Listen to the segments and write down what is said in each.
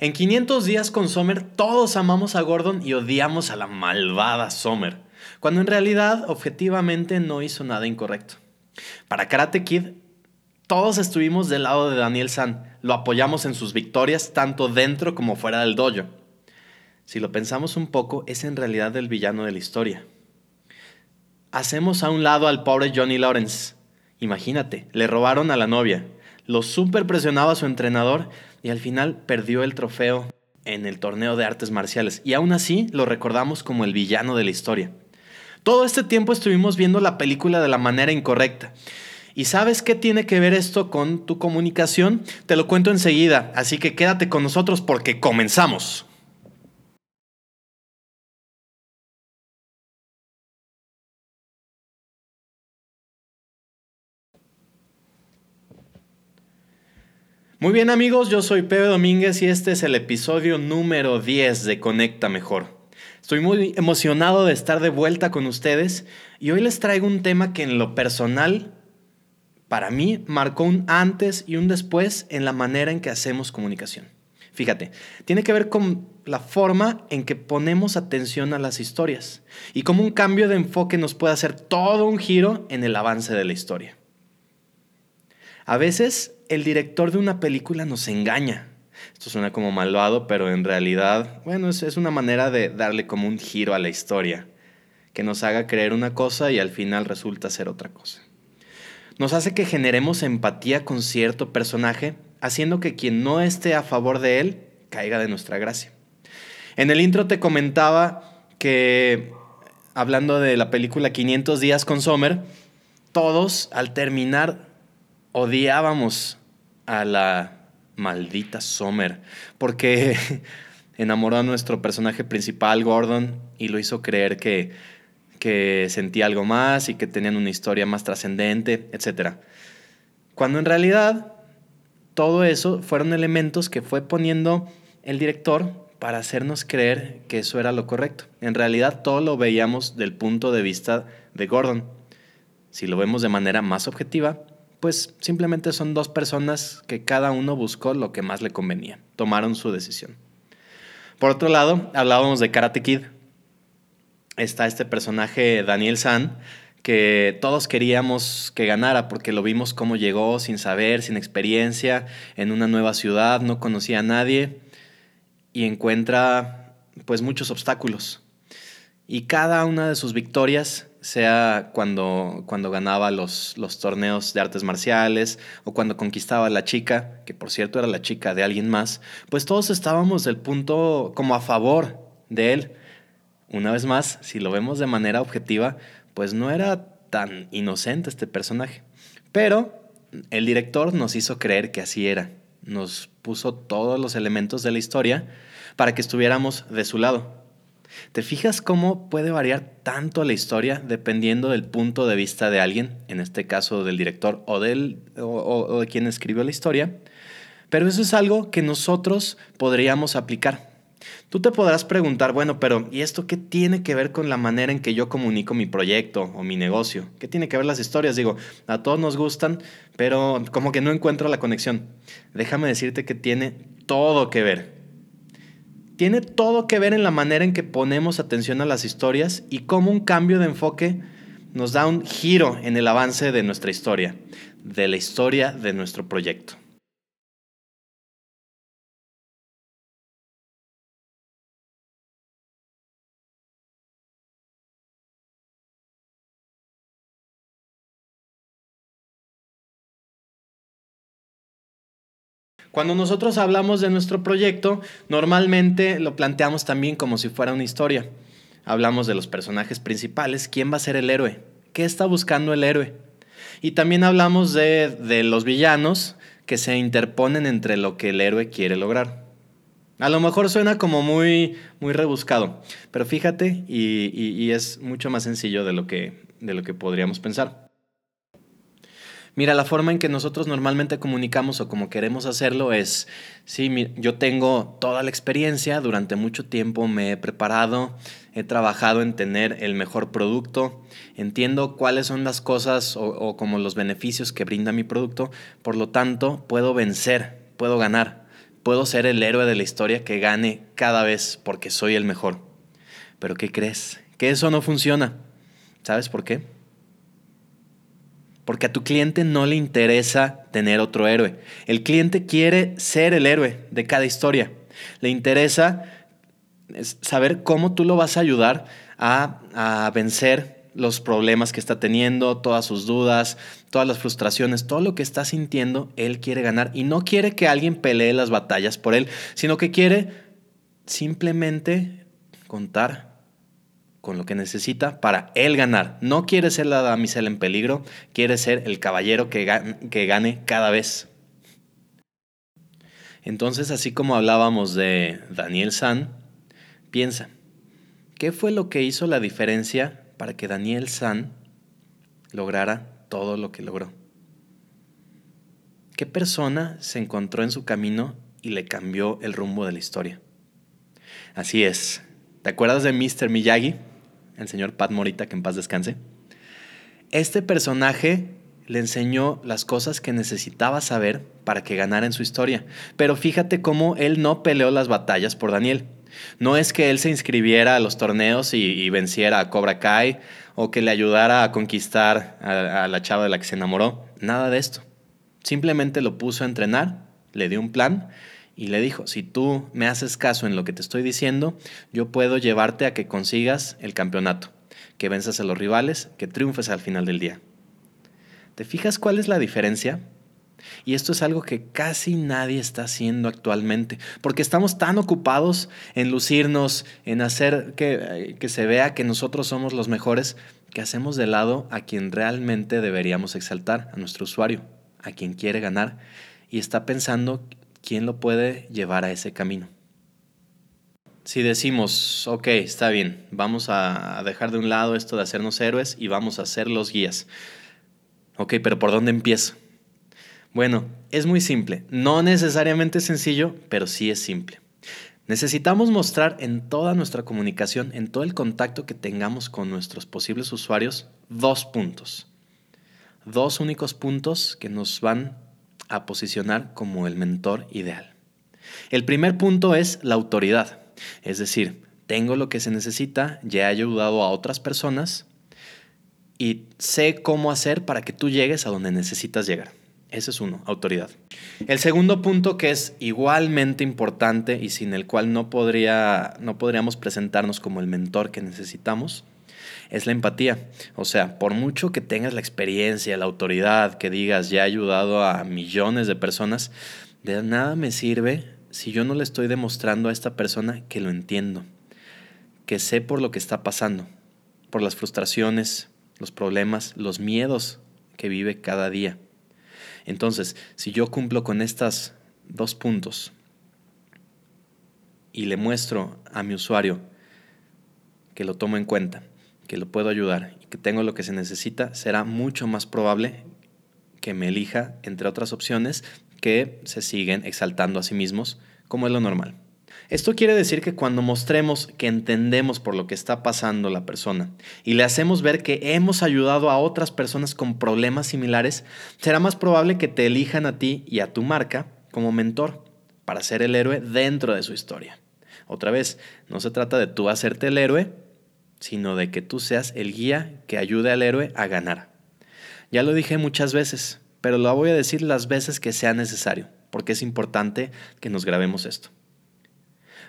En 500 días con Sommer todos amamos a Gordon y odiamos a la malvada Sommer, cuando en realidad objetivamente no hizo nada incorrecto. Para Karate Kid, todos estuvimos del lado de Daniel San, lo apoyamos en sus victorias tanto dentro como fuera del dojo. Si lo pensamos un poco, es en realidad el villano de la historia. Hacemos a un lado al pobre Johnny Lawrence. Imagínate, le robaron a la novia, lo super presionaba a su entrenador y al final perdió el trofeo en el torneo de artes marciales. Y aún así lo recordamos como el villano de la historia. Todo este tiempo estuvimos viendo la película de la manera incorrecta. ¿Y sabes qué tiene que ver esto con tu comunicación? Te lo cuento enseguida, así que quédate con nosotros porque comenzamos. Muy bien amigos, yo soy Pepe Domínguez y este es el episodio número 10 de Conecta Mejor. Estoy muy emocionado de estar de vuelta con ustedes y hoy les traigo un tema que en lo personal, para mí, marcó un antes y un después en la manera en que hacemos comunicación. Fíjate, tiene que ver con la forma en que ponemos atención a las historias y cómo un cambio de enfoque nos puede hacer todo un giro en el avance de la historia. A veces el director de una película nos engaña. Esto suena como malvado, pero en realidad, bueno, es, una manera de darle como un giro a la historia, que nos haga creer una cosa y al final resulta ser otra cosa. Nos hace que generemos empatía con cierto personaje, haciendo que quien no esté a favor de él caiga de nuestra gracia. En el intro te comentaba que, hablando de la película 500 días con Sommer, todos al terminar odiábamos a la maldita Sommer porque enamoró a nuestro personaje principal, Gordon, y lo hizo creer que, que sentía algo más y que tenían una historia más trascendente, etc. Cuando en realidad todo eso fueron elementos que fue poniendo el director para hacernos creer que eso era lo correcto. En realidad todo lo veíamos del punto de vista de Gordon. Si lo vemos de manera más objetiva, pues simplemente son dos personas que cada uno buscó lo que más le convenía, tomaron su decisión. Por otro lado, hablábamos de Karate Kid. Está este personaje Daniel San, que todos queríamos que ganara porque lo vimos cómo llegó sin saber, sin experiencia, en una nueva ciudad, no conocía a nadie y encuentra pues muchos obstáculos. Y cada una de sus victorias sea cuando, cuando ganaba los, los torneos de artes marciales o cuando conquistaba a la chica, que por cierto era la chica de alguien más, pues todos estábamos del punto como a favor de él. Una vez más, si lo vemos de manera objetiva, pues no era tan inocente este personaje. Pero el director nos hizo creer que así era. Nos puso todos los elementos de la historia para que estuviéramos de su lado. ¿Te fijas cómo puede variar tanto la historia dependiendo del punto de vista de alguien, en este caso del director o, del, o, de quien escribió la historia? Pero eso es algo que nosotros podríamos aplicar. Tú te podrás preguntar, bueno, pero ¿y esto qué tiene que ver con la manera en que yo comunico mi proyecto o mi negocio? ¿Qué tiene que ver las historias? Digo, a todos nos gustan, pero como que no encuentro la conexión. Déjame decirte que tiene todo que ver tiene todo que ver en la manera en que ponemos atención a las historias y cómo un cambio de enfoque nos da un giro en el avance de nuestra historia, de la historia de nuestro proyecto. Cuando nosotros hablamos de nuestro proyecto, normalmente lo planteamos también como si fuera una historia. Hablamos de los personajes principales, quién va a ser el héroe, qué está buscando el héroe. Y también hablamos de, los villanos que se interponen entre lo que el héroe quiere lograr. A lo mejor suena como muy, muy rebuscado, pero fíjate y, es mucho más sencillo de lo que, de lo que podríamos pensar. Mira, la forma en que nosotros normalmente comunicamos o como queremos hacerlo es, sí, yo tengo toda la experiencia, durante mucho tiempo me he preparado, he trabajado en tener el mejor producto, entiendo cuáles son las cosas o, como los beneficios que brinda mi producto, por lo tanto puedo vencer, puedo ganar. puedo ser el héroe de la historia que gane cada vez porque soy el mejor. Pero ¿qué crees? Que eso no funciona. ¿Sabes por qué? Porque a tu cliente no le interesa tener otro héroe. El cliente quiere ser el héroe de cada historia. Le interesa saber cómo tú lo vas a ayudar a, a vencer los problemas que está teniendo, todas sus dudas, todas las frustraciones, todo lo que está sintiendo, él quiere ganar y no quiere que alguien pelee las batallas por él, sino que quiere simplemente contar con lo que necesita para él ganar. No quiere ser la damisela en peligro, quiere ser el caballero que gane, que gane cada vez. Entonces, así como hablábamos de Daniel San, piensa, ¿qué fue lo que hizo la diferencia para que Daniel San lograra todo lo que logró? ¿Qué persona se encontró en su camino y le cambió el rumbo de la historia? Así es. ¿Te acuerdas de Mr. Miyagi? El señor Pat Morita, que en paz descanse. Este personaje le enseñó las cosas que necesitaba saber para que ganara en su historia. Pero fíjate cómo él no peleó las batallas por Daniel. No es que él se inscribiera a los torneos y, venciera a Cobra Kai o que le ayudara a conquistar a, la chava de la que se enamoró. Nada de esto. Simplemente lo puso a entrenar, le dio un plan y le dijo, si tú me haces caso en lo que te estoy diciendo, yo puedo llevarte a que consigas el campeonato, que venzas a los rivales, que triunfes al final del día. ¿Te fijas cuál es la diferencia? Y esto es algo que casi nadie está haciendo actualmente, porque estamos tan ocupados en lucirnos, en hacer que, que, se vea que nosotros somos los mejores, que hacemos de lado a quien realmente deberíamos exaltar, a nuestro usuario, a quien quiere ganar, y está pensando quién lo puede llevar a ese camino. Si decimos, ok, está bien, vamos a dejar de un lado esto de hacernos héroes y vamos a ser los guías. Ok, pero ¿por dónde empiezo? Bueno, es muy simple. No necesariamente sencillo, pero sí es simple. Necesitamos mostrar en toda nuestra comunicación, en todo el contacto que tengamos con nuestros posibles usuarios, dos puntos. Dos únicos puntos que nos van a posicionar como el mentor ideal. El primer punto es la autoridad. Es decir, tengo lo que se necesita, ya he ayudado a otras personas y sé cómo hacer para que tú llegues a donde necesitas llegar. Ese es uno, autoridad. El segundo punto que es igualmente importante y sin el cual no, podría, no podríamos presentarnos como el mentor que necesitamos, es la empatía. O sea, por mucho que tengas la experiencia, la autoridad, que digas ya he ayudado a millones de personas, de nada me sirve si yo no le estoy demostrando a esta persona que lo entiendo, que sé por lo que está pasando, por las frustraciones, los problemas, los miedos que vive cada día. Entonces, si yo cumplo con estos dos puntos y le muestro a mi usuario que lo tomo en cuenta, que lo puedo ayudar y que tengo lo que se necesita, será mucho más probable que me elija entre otras opciones que se siguen exaltando a sí mismos, como es lo normal. Esto quiere decir que cuando mostremos que entendemos por lo que está pasando la persona y le hacemos ver que hemos ayudado a otras personas con problemas similares, será más probable que te elijan a ti y a tu marca como mentor para ser el héroe dentro de su historia. Otra vez, no se trata de tú hacerte el héroe, sino de que tú seas el guía que ayude al héroe a ganar. Ya lo dije muchas veces, pero lo voy a decir las veces que sea necesario, porque es importante que nos grabemos esto.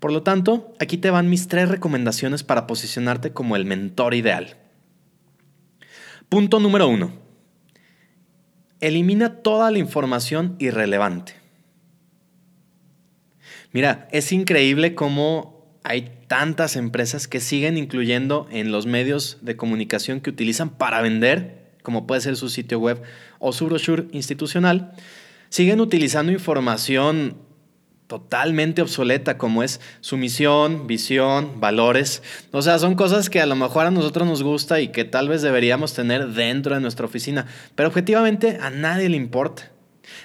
Por lo tanto, aquí te van mis tres recomendaciones para posicionarte como el mentor ideal. Punto número uno. Elimina toda la información irrelevante. Mira, es increíble cómo hay tantas empresas que siguen incluyendo en los medios de comunicación que utilizan para vender, como puede ser su sitio web o su brochure institucional, siguen utilizando información totalmente obsoleta como es su misión, visión, valores. O sea, son cosas que a lo mejor a nosotros nos gusta y que tal vez deberíamos tener dentro de nuestra oficina, pero objetivamente a nadie le importa.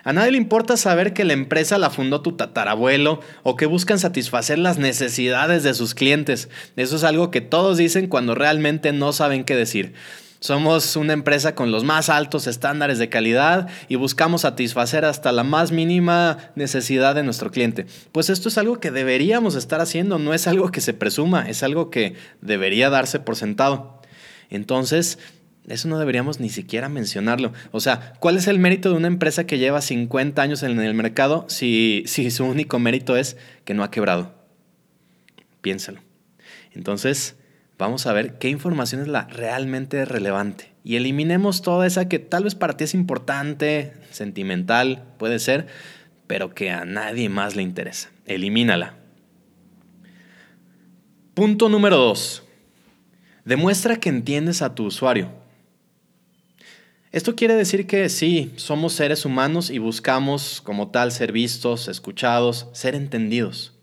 A nadie le importa saber que la empresa la fundó tu tatarabuelo o que buscan satisfacer las necesidades de sus clientes. Eso es algo que todos dicen cuando realmente no saben qué decir. Somos una empresa con los más altos estándares de calidad y buscamos satisfacer hasta la más mínima necesidad de nuestro cliente. Pues esto es algo que deberíamos estar haciendo, no es algo que se presuma, es algo que debería darse por sentado. Entonces, eso no deberíamos ni siquiera mencionarlo. O sea, ¿cuál es el mérito de una empresa que lleva 50 años en el mercado si, si su único mérito es que no ha quebrado? Piénsalo. Entonces, vamos a ver qué información es la realmente relevante. Y eliminemos toda esa que tal vez para ti es importante, sentimental, puede ser, pero que a nadie más le interesa. Elimínala. Punto número 2. Demuestra que entiendes a tu usuario. Esto quiere decir que sí, somos seres humanos y buscamos como tal ser vistos, escuchados, ser entendidos.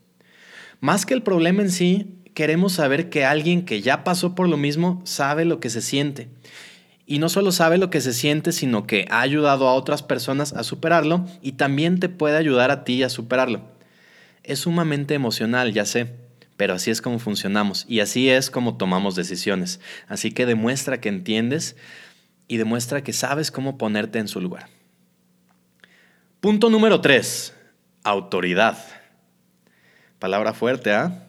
Más que el problema en sí, queremos saber que alguien que ya pasó por lo mismo sabe lo que se siente. Y no solo sabe lo que se siente, sino que ha ayudado a otras personas a superarlo y también te puede ayudar a ti a superarlo. Es sumamente emocional, ya sé, pero así es como funcionamos y así es como tomamos decisiones. Así que demuestra que entiendes y demuestra que sabes cómo ponerte en su lugar. Punto número 3. Autoridad. Palabra fuerte, ¿ah?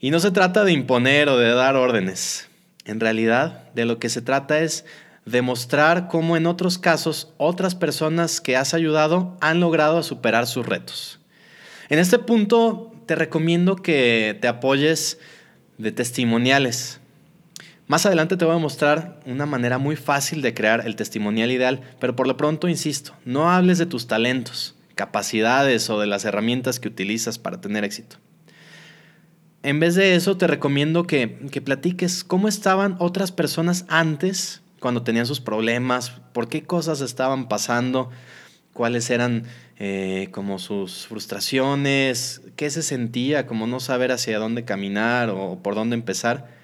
Y no se trata de imponer o de dar órdenes. En realidad, de lo que se trata es demostrar cómo en otros casos otras personas que has ayudado han logrado superar sus retos. En este punto te recomiendo que te apoyes de testimoniales. Más adelante te voy a mostrar una manera muy fácil de crear el testimonial ideal, pero por lo pronto insisto, no hables de tus talentos, capacidades o de las herramientas que utilizas para tener éxito. En vez de eso, te recomiendo que, que platiques cómo estaban otras personas antes, cuando tenían sus problemas, por qué cosas estaban pasando, cuáles eran eh, como sus frustraciones, qué se sentía, como no saber hacia dónde caminar o por dónde empezar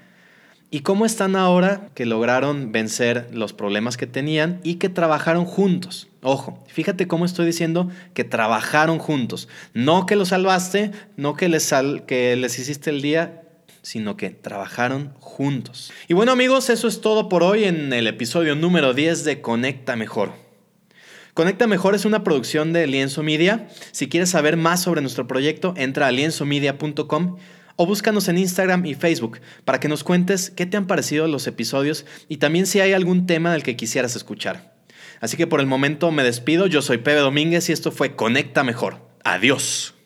¿Y cómo están ahora que lograron vencer los problemas que tenían y que trabajaron juntos? Ojo, fíjate cómo estoy diciendo que trabajaron juntos. No que los salvaste, no que les, que les hiciste el día, sino que trabajaron juntos. Y bueno amigos, eso es todo por hoy en el episodio número 10 de Conecta Mejor. Conecta Mejor es una producción de Lienzo Media. Si quieres saber más sobre nuestro proyecto, entra a lienzomedia.com o búscanos en Instagram y Facebook para que nos cuentes qué te han parecido los episodios y también si hay algún tema del que quisieras escuchar. Así que por el momento me despido, yo soy Pepe Domínguez y esto fue Conecta Mejor. Adiós.